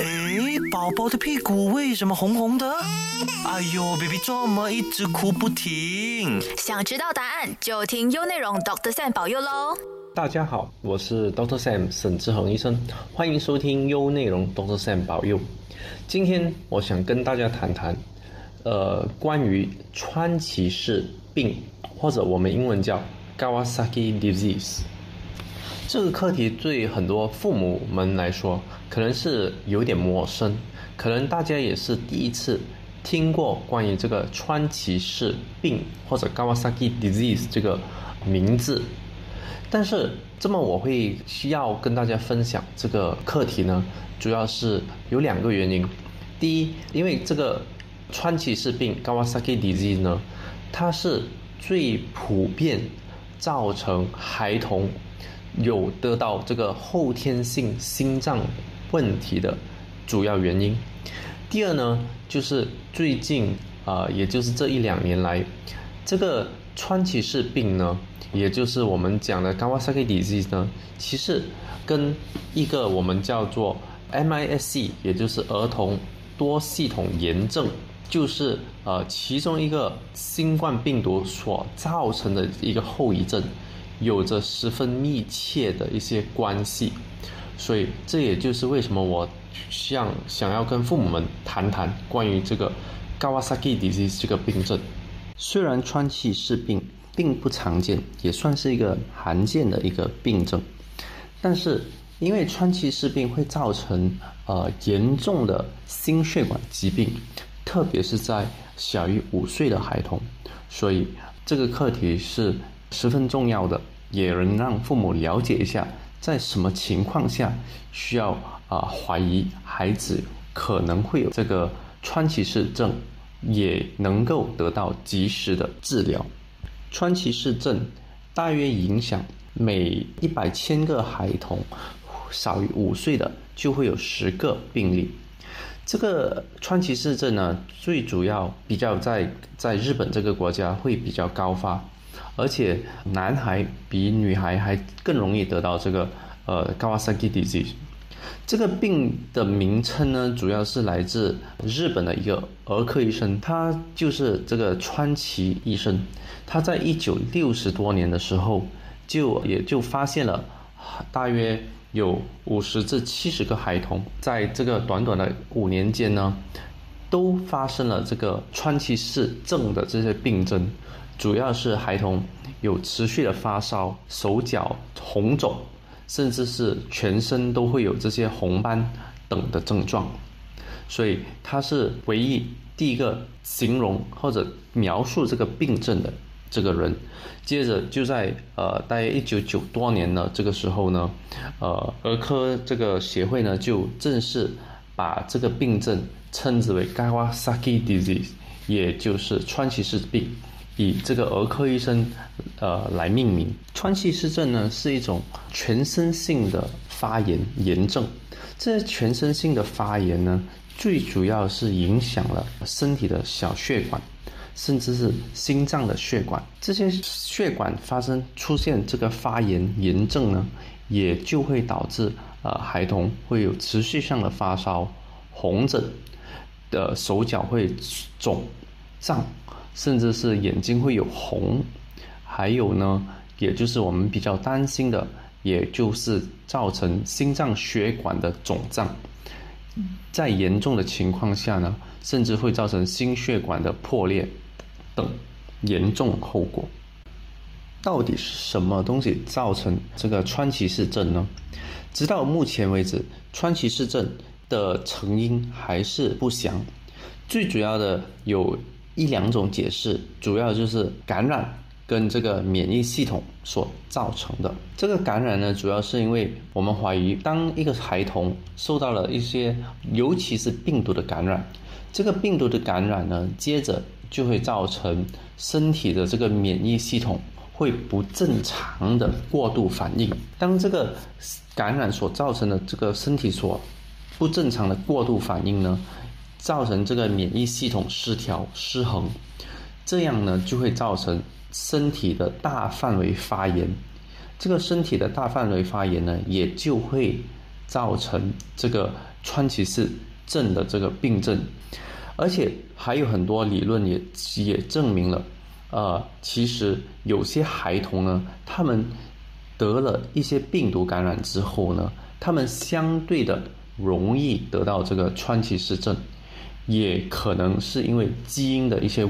诶，宝宝的屁股为什么红红的？哎呦，baby 这么一直哭不停？想知道答案就听优内容 Doctor Sam 保佑喽！大家好，我是 Doctor Sam 沈志恒医生，欢迎收听优内容 Doctor Sam 保佑。今天我想跟大家谈谈，呃，关于川崎氏病，或者我们英文叫 Kawasaki disease。这个课题对很多父母们来说，可能是有点陌生，可能大家也是第一次听过关于这个川崎氏病或者 Kawasaki disease 这个名字。但是，这么我会需要跟大家分享这个课题呢，主要是有两个原因。第一，因为这个川崎氏病 Kawasaki disease 呢，它是最普遍造成孩童。有得到这个后天性心脏问题的主要原因。第二呢，就是最近啊，也就是这一两年来，这个川崎氏病呢，也就是我们讲的 Kawasaki disease 呢，其实跟一个我们叫做 MIS-C，也就是儿童多系统炎症，就是呃其中一个新冠病毒所造成的一个后遗症。有着十分密切的一些关系，所以这也就是为什么我想想要跟父母们谈谈关于这个 Kawasaki disease 这个病症。虽然川崎氏病并不常见，也算是一个罕见的一个病症，但是因为川崎氏病会造成呃严重的心血管疾病，特别是在小于五岁的孩童，所以这个课题是十分重要的。也能让父母了解一下，在什么情况下需要啊怀疑孩子可能会有这个川崎氏症，也能够得到及时的治疗。川崎氏症大约影响每一百千个孩童，少于五岁的就会有十个病例。这个川崎氏症呢，最主要比较在在日本这个国家会比较高发。而且男孩比女孩还更容易得到这个呃 Kawasaki disease。这个病的名称呢，主要是来自日本的一个儿科医生，他就是这个川崎医生。他在一九六十多年的时候，就也就发现了大约有五十至七十个孩童，在这个短短的五年间呢，都发生了这个川崎氏症的这些病症。主要是孩童有持续的发烧、手脚红肿，甚至是全身都会有这些红斑等的症状，所以他是唯一第一个形容或者描述这个病症的这个人。接着就在呃大约一九九多年呢这个时候呢，呃儿科这个协会呢就正式把这个病症称之为 Kawasaki disease，也就是川崎氏病。以这个儿科医生，呃，来命名。川崎氏症呢，是一种全身性的发炎炎症。这全身性的发炎呢，最主要是影响了身体的小血管，甚至是心脏的血管。这些血管发生出现这个发炎炎症呢，也就会导致呃孩童会有持续性的发烧、红疹的手脚会肿胀。甚至是眼睛会有红，还有呢，也就是我们比较担心的，也就是造成心脏血管的肿胀，在严重的情况下呢，甚至会造成心血管的破裂等严重后果。到底是什么东西造成这个川崎氏症呢？直到目前为止，川崎氏症的成因还是不详，最主要的有。一两种解释，主要就是感染跟这个免疫系统所造成的。这个感染呢，主要是因为我们怀疑，当一个孩童受到了一些，尤其是病毒的感染，这个病毒的感染呢，接着就会造成身体的这个免疫系统会不正常的过度反应。当这个感染所造成的这个身体所不正常的过度反应呢？造成这个免疫系统失调失衡，这样呢就会造成身体的大范围发炎。这个身体的大范围发炎呢，也就会造成这个川崎氏症的这个病症，而且还有很多理论也也证明了，呃，其实有些孩童呢，他们得了一些病毒感染之后呢，他们相对的容易得到这个川崎氏症，也可能是因为基因的一些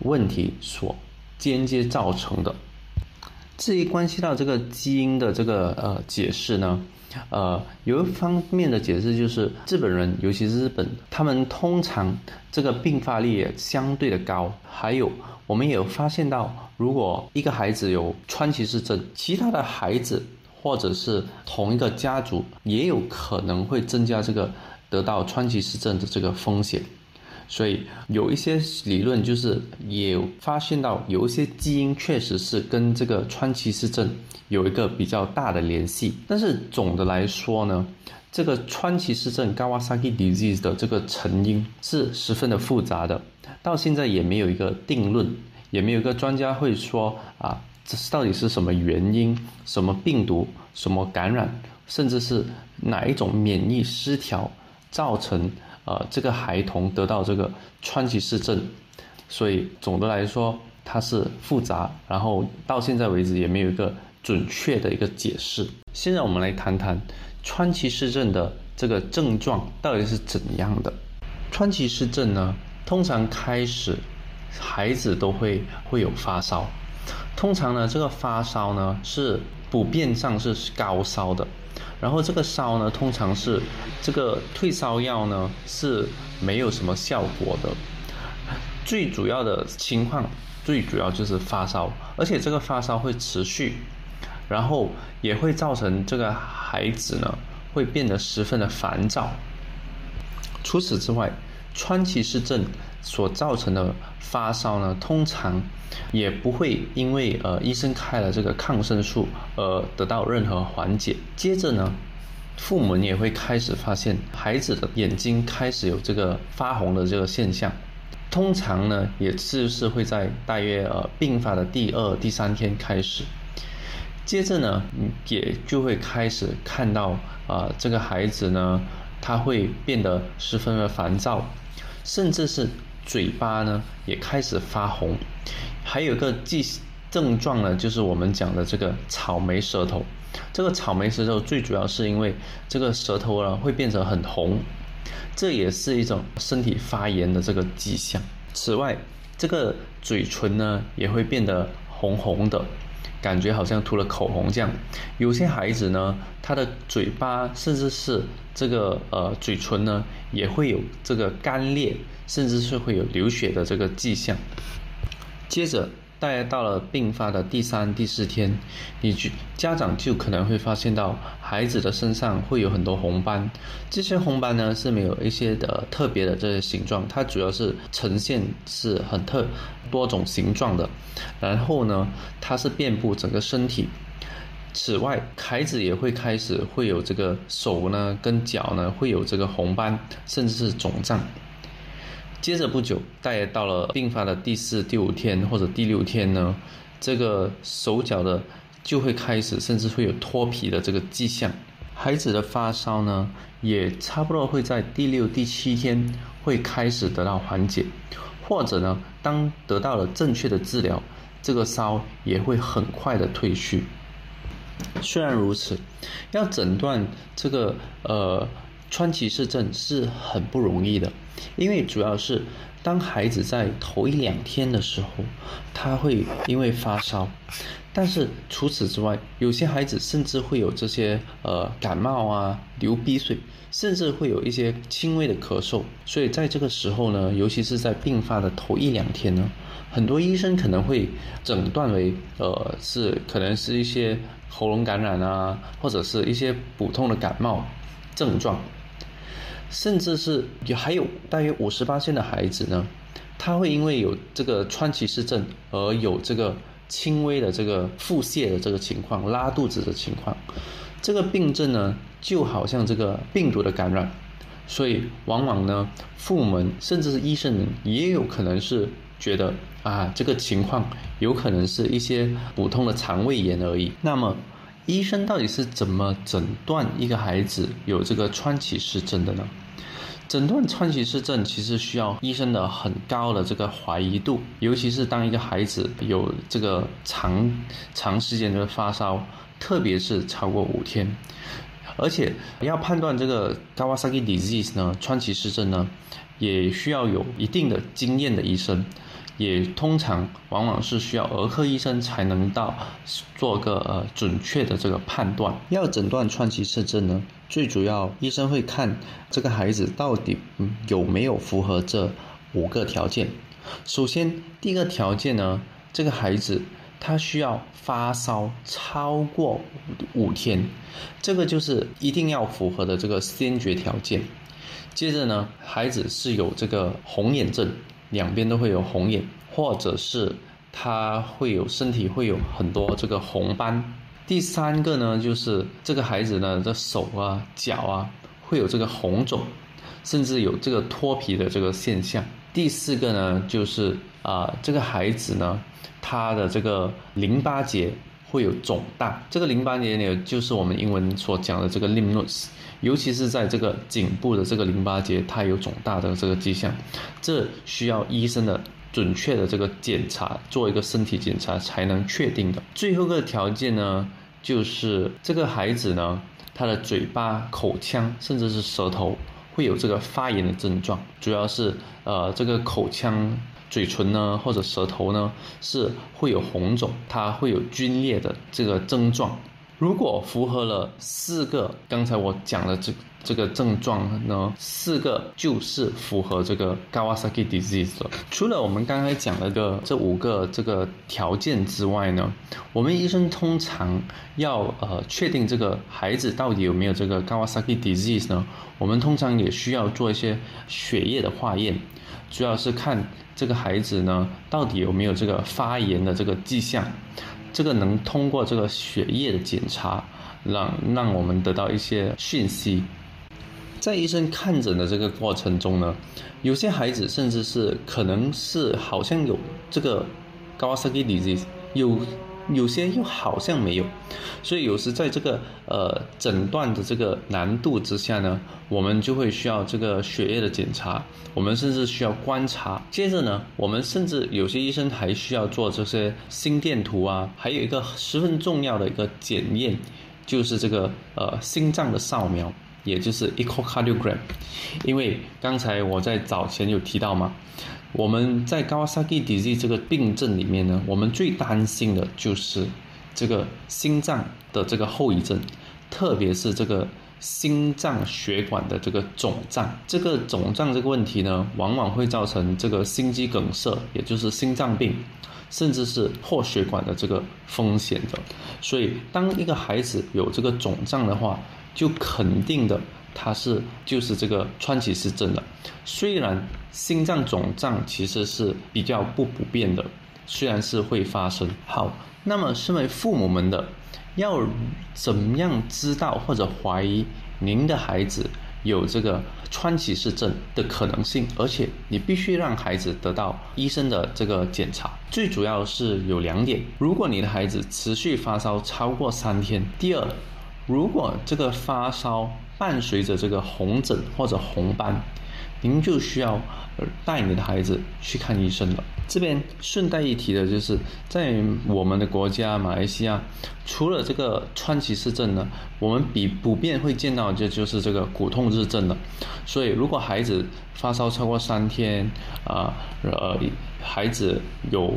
问题所间接造成的。至于关系到这个基因的这个呃解释呢，呃，有一方面的解释就是日本人，尤其是日本，他们通常这个病发率也相对的高。还有，我们也有发现到，如果一个孩子有川崎氏症，其他的孩子或者是同一个家族，也有可能会增加这个得到川崎氏症的这个风险。所以有一些理论就是也发现到有一些基因确实是跟这个川崎氏症有一个比较大的联系，但是总的来说呢，这个川崎氏症 （Kawasaki disease） 的这个成因是十分的复杂的，到现在也没有一个定论，也没有一个专家会说啊，这到底是什么原因、什么病毒、什么感染，甚至是哪一种免疫失调造成。呃，这个孩童得到这个川崎氏症，所以总的来说它是复杂，然后到现在为止也没有一个准确的一个解释。现在我们来谈谈川崎氏症的这个症状到底是怎样的。川崎氏症呢，通常开始孩子都会会有发烧，通常呢这个发烧呢是普遍上是高烧的。然后这个烧呢，通常是这个退烧药呢是没有什么效果的。最主要的情况，最主要就是发烧，而且这个发烧会持续，然后也会造成这个孩子呢会变得十分的烦躁。除此之外，川崎氏症所造成的发烧呢，通常也不会因为呃医生开了这个抗生素而得到任何缓解。接着呢，父母也会开始发现孩子的眼睛开始有这个发红的这个现象。通常呢，也是是会在大约呃病发的第二、第三天开始。接着呢，也就会开始看到啊这个孩子呢，他会变得十分的烦躁。甚至是嘴巴呢也开始发红，还有一个症症状呢，就是我们讲的这个草莓舌头。这个草莓舌头最主要是因为这个舌头呢会变成很红，这也是一种身体发炎的这个迹象。此外，这个嘴唇呢也会变得红红的。感觉好像涂了口红这样，有些孩子呢，他的嘴巴甚至是这个呃嘴唇呢，也会有这个干裂，甚至是会有流血的这个迹象。接着。大概到了病发的第三、第四天，你就家长就可能会发现到孩子的身上会有很多红斑。这些红斑呢是没有一些的特别的这些形状，它主要是呈现是很特多种形状的。然后呢，它是遍布整个身体。此外，孩子也会开始会有这个手呢跟脚呢会有这个红斑，甚至是肿胀。接着不久，大概到了病发的第四、第五天或者第六天呢，这个手脚的就会开始，甚至会有脱皮的这个迹象。孩子的发烧呢，也差不多会在第六、第七天会开始得到缓解，或者呢，当得到了正确的治疗，这个烧也会很快的退去。虽然如此，要诊断这个呃。川崎氏症是很不容易的，因为主要是当孩子在头一两天的时候，他会因为发烧，但是除此之外，有些孩子甚至会有这些呃感冒啊、流鼻水，甚至会有一些轻微的咳嗽。所以在这个时候呢，尤其是在病发的头一两天呢，很多医生可能会诊断为呃是可能是一些喉咙感染啊，或者是一些普通的感冒症状。甚至是也还有大约五十八岁的孩子呢，他会因为有这个川崎氏症而有这个轻微的这个腹泻的这个情况，拉肚子的情况。这个病症呢，就好像这个病毒的感染，所以往往呢，父母甚至是医生也有可能是觉得啊，这个情况有可能是一些普通的肠胃炎而已。那么。医生到底是怎么诊断一个孩子有这个川崎氏症的呢？诊断川崎氏症其实需要医生的很高的这个怀疑度，尤其是当一个孩子有这个长长时间的发烧，特别是超过五天，而且要判断这个 Kawasaki disease 呢，川崎氏症呢，也需要有一定的经验的医生，也通常往往是需要儿科医生才能到做个呃准确的这个判断。要诊断川崎氏症呢？最主要，医生会看这个孩子到底有没有符合这五个条件。首先，第一个条件呢，这个孩子他需要发烧超过五天，这个就是一定要符合的这个先决条件。接着呢，孩子是有这个红眼症，两边都会有红眼，或者是他会有身体会有很多这个红斑。第三个呢，就是这个孩子呢的手啊、脚啊会有这个红肿，甚至有这个脱皮的这个现象。第四个呢，就是啊，这个孩子呢，他的这个淋巴结会有肿大。这个淋巴结呢，就是我们英文所讲的这个 lymph nodes，尤其是在这个颈部的这个淋巴结，它有肿大的这个迹象，这需要医生的。准确的这个检查，做一个身体检查才能确定的。最后个条件呢，就是这个孩子呢，他的嘴巴、口腔甚至是舌头会有这个发炎的症状，主要是呃这个口腔、嘴唇呢或者舌头呢是会有红肿，它会有皲裂的这个症状。如果符合了四个刚才我讲的这这个症状呢，四个就是符合这个 Kawasaki disease 的。除了我们刚才讲的个这五个这个条件之外呢，我们医生通常要呃确定这个孩子到底有没有这个 Kawasaki disease 呢，我们通常也需要做一些血液的化验，主要是看这个孩子呢到底有没有这个发炎的这个迹象。这个能通过这个血液的检查，让让我们得到一些讯息。在医生看诊的这个过程中呢，有些孩子甚至是可能是好像有这个高 asaki disease 有。有些又好像没有，所以有时在这个呃诊断的这个难度之下呢，我们就会需要这个血液的检查，我们甚至需要观察。接着呢，我们甚至有些医生还需要做这些心电图啊，还有一个十分重要的一个检验，就是这个呃心脏的扫描，也就是 echocardiogram。因为刚才我在早前有提到嘛。我们在 Kawasaki disease 这个病症里面呢，我们最担心的就是这个心脏的这个后遗症，特别是这个心脏血管的这个肿胀。这个肿胀这个问题呢，往往会造成这个心肌梗塞，也就是心脏病，甚至是破血管的这个风险的。所以，当一个孩子有这个肿胀的话，就肯定的。它是就是这个川崎氏症的，虽然心脏肿胀其实是比较不普遍的，虽然是会发生。好，那么身为父母们的，要怎么样知道或者怀疑您的孩子有这个川崎氏症的可能性？而且你必须让孩子得到医生的这个检查。最主要是有两点：如果你的孩子持续发烧超过三天；第二，如果这个发烧。伴随着这个红疹或者红斑，您就需要带你的孩子去看医生了。这边顺带一提的就是，在我们的国家马来西亚，除了这个川崎氏症呢，我们比普遍会见到的就是这个骨痛日症了。所以，如果孩子发烧超过三天，啊，呃，孩子有。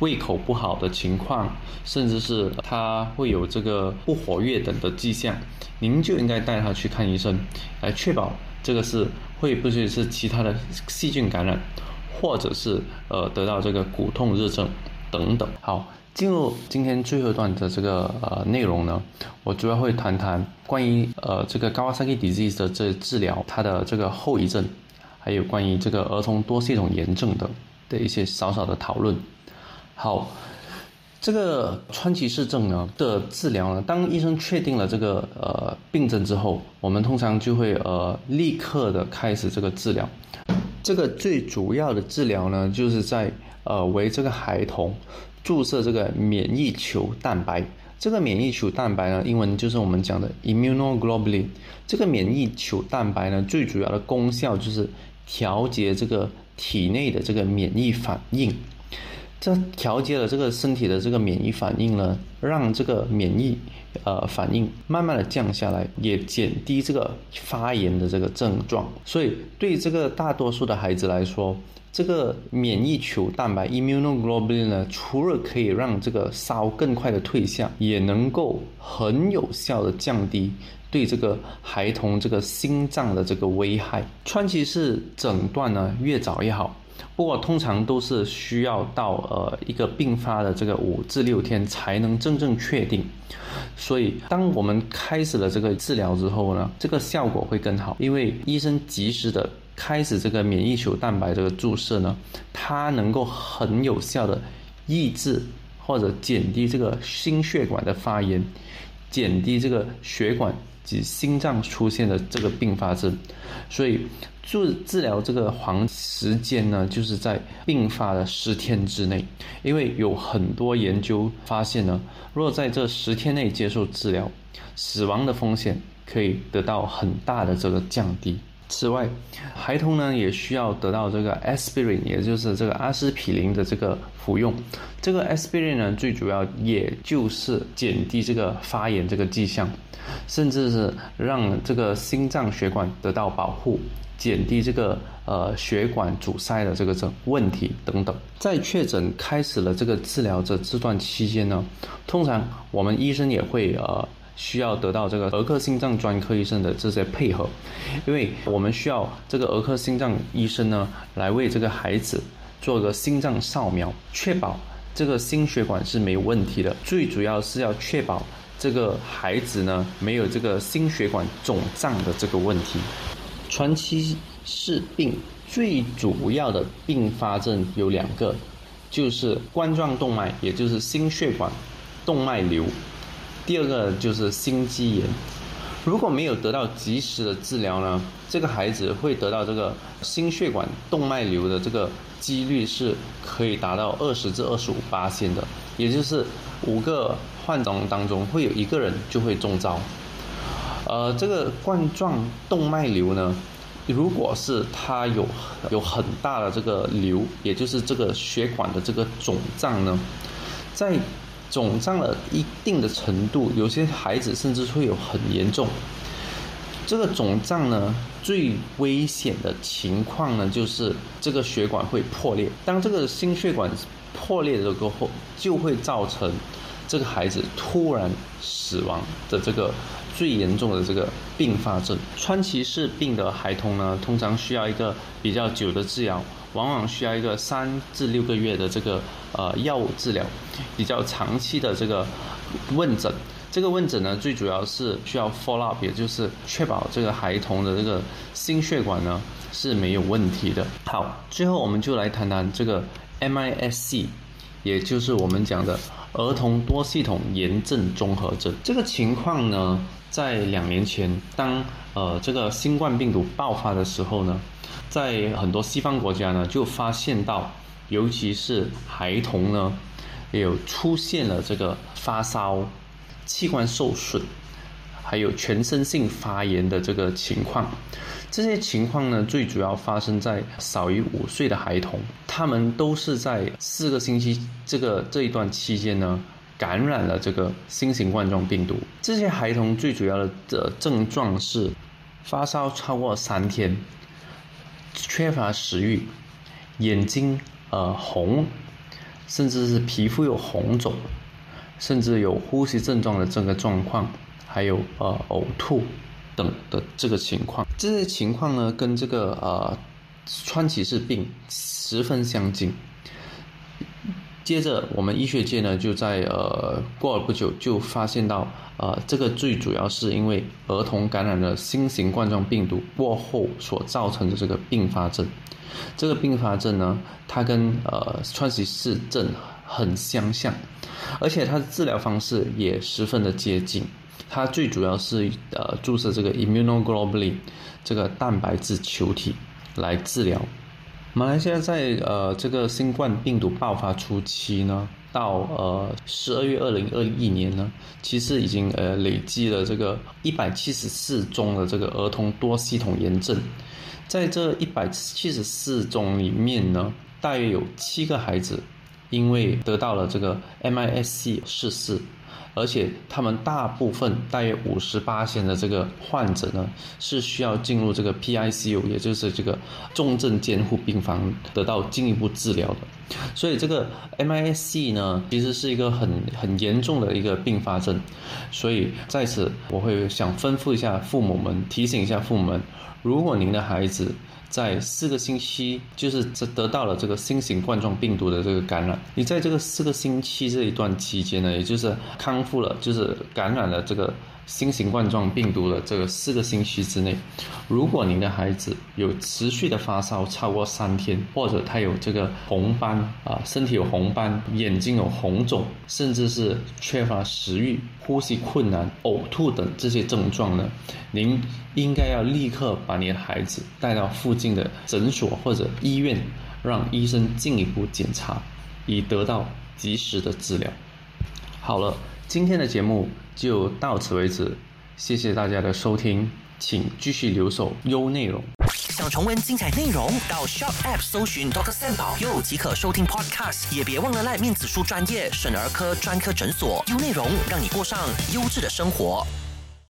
胃口不好的情况，甚至是他会有这个不活跃等的迹象，您就应该带他去看医生，来确保这个是会不会是其他的细菌感染，或者是呃得到这个骨痛热症等等。好，进入今天最后一段的这个呃内容呢，我主要会谈谈关于呃这个高瓦 Saki disease 的这治疗它的这个后遗症，还有关于这个儿童多系统炎症的的一些少少的讨论。好，这个川崎氏症呢的治疗呢，当医生确定了这个呃病症之后，我们通常就会呃立刻的开始这个治疗。这个最主要的治疗呢，就是在呃为这个孩童注射这个免疫球蛋白。这个免疫球蛋白呢，英文就是我们讲的 immunoglobulin。这个免疫球蛋白呢，最主要的功效就是调节这个体内的这个免疫反应。这调节了这个身体的这个免疫反应呢，让这个免疫呃反应慢慢的降下来，也减低这个发炎的这个症状。所以对这个大多数的孩子来说，这个免疫球蛋白 immunoglobulin 呢，除了可以让这个烧更快的退下，也能够很有效的降低对这个孩童这个心脏的这个危害。川崎氏诊断呢，越早越好。不过通常都是需要到呃一个并发的这个五至六天才能真正确定，所以当我们开始了这个治疗之后呢，这个效果会更好，因为医生及时的开始这个免疫球蛋白这个注射呢，它能够很有效的抑制或者减低这个心血管的发炎，减低这个血管及心脏出现的这个并发症，所以。治治疗这个黄时间呢，就是在病发的十天之内，因为有很多研究发现呢，若在这十天内接受治疗，死亡的风险可以得到很大的这个降低。此外，孩童呢也需要得到这个 aspirin，也就是这个阿司匹林的这个服用。这个 aspirin 呢，最主要也就是减低这个发炎这个迹象，甚至是让这个心脏血管得到保护。减低这个呃血管阻塞的这个症问题等等，在确诊开始了这个治疗的这段期间呢，通常我们医生也会呃需要得到这个儿科心脏专科医生的这些配合，因为我们需要这个儿科心脏医生呢来为这个孩子做个心脏扫描，确保这个心血管是没有问题的，最主要是要确保这个孩子呢没有这个心血管肿胀的这个问题。川崎氏病最主要的并发症有两个，就是冠状动脉，也就是心血管动脉瘤；第二个就是心肌炎。如果没有得到及时的治疗呢，这个孩子会得到这个心血管动脉瘤的这个几率是可以达到二十至二十五八线的，也就是五个患者当中会有一个人就会中招。呃，这个冠状动脉瘤呢，如果是它有有很大的这个瘤，也就是这个血管的这个肿胀呢，在肿胀了一定的程度，有些孩子甚至会有很严重。这个肿胀呢，最危险的情况呢，就是这个血管会破裂。当这个心血管破裂了过后，就会造成这个孩子突然死亡的这个。最严重的这个并发症，川崎氏病的孩童呢，通常需要一个比较久的治疗，往往需要一个三至六个月的这个呃药物治疗，比较长期的这个问诊。这个问诊呢，最主要是需要 follow up，也就是确保这个孩童的这个心血管呢是没有问题的。好，最后我们就来谈谈这个 MIS-C，也就是我们讲的儿童多系统炎症综合症。这个情况呢。在两年前，当呃这个新冠病毒爆发的时候呢，在很多西方国家呢，就发现到，尤其是孩童呢，有出现了这个发烧、器官受损，还有全身性发炎的这个情况。这些情况呢，最主要发生在少于五岁的孩童，他们都是在四个星期这个这一段期间呢。感染了这个新型冠状病毒，这些孩童最主要的的症状是发烧超过三天，缺乏食欲，眼睛呃红，甚至是皮肤有红肿，甚至有呼吸症状的这个状况，还有呃呕吐等的这个情况。这些情况呢，跟这个呃川崎氏病十分相近。接着，我们医学界呢就在呃过了不久就发现到，呃这个最主要是因为儿童感染了新型冠状病毒过后所造成的这个并发症。这个并发症呢，它跟呃川崎氏症很相像，而且它的治疗方式也十分的接近。它最主要是呃注射这个 immunoglobulin 这个蛋白质球体来治疗。马来西亚在呃这个新冠病毒爆发初期呢，到呃十二月二零二一年呢，其实已经呃累积了这个一百七十四宗的这个儿童多系统炎症，在这一百七十四宗里面呢，大约有七个孩子因为得到了这个 MIS-C 逝世。而且他们大部分大约五十八线的这个患者呢，是需要进入这个 PICU，也就是这个重症监护病房得到进一步治疗的。所以这个 MIS-C 呢，其实是一个很很严重的一个并发症。所以在此，我会想吩咐一下父母们，提醒一下父母们，如果您的孩子，在四个星期，就是这得到了这个新型冠状病毒的这个感染。你在这个四个星期这一段期间呢，也就是康复了，就是感染了这个。新型冠状病毒的这个四个星期之内，如果您的孩子有持续的发烧超过三天，或者他有这个红斑啊，身体有红斑，眼睛有红肿，甚至是缺乏食欲、呼吸困难、呕吐等这些症状呢，您应该要立刻把你的孩子带到附近的诊所或者医院，让医生进一步检查，以得到及时的治疗。好了。今天的节目就到此为止，谢谢大家的收听，请继续留守优内容。想重温精彩内容，到 Shop App 搜寻 Doctor Sam 宝又即可收听 Podcast，也别忘了赖面子书专业省儿科专科诊所优内容，让你过上优质的生活。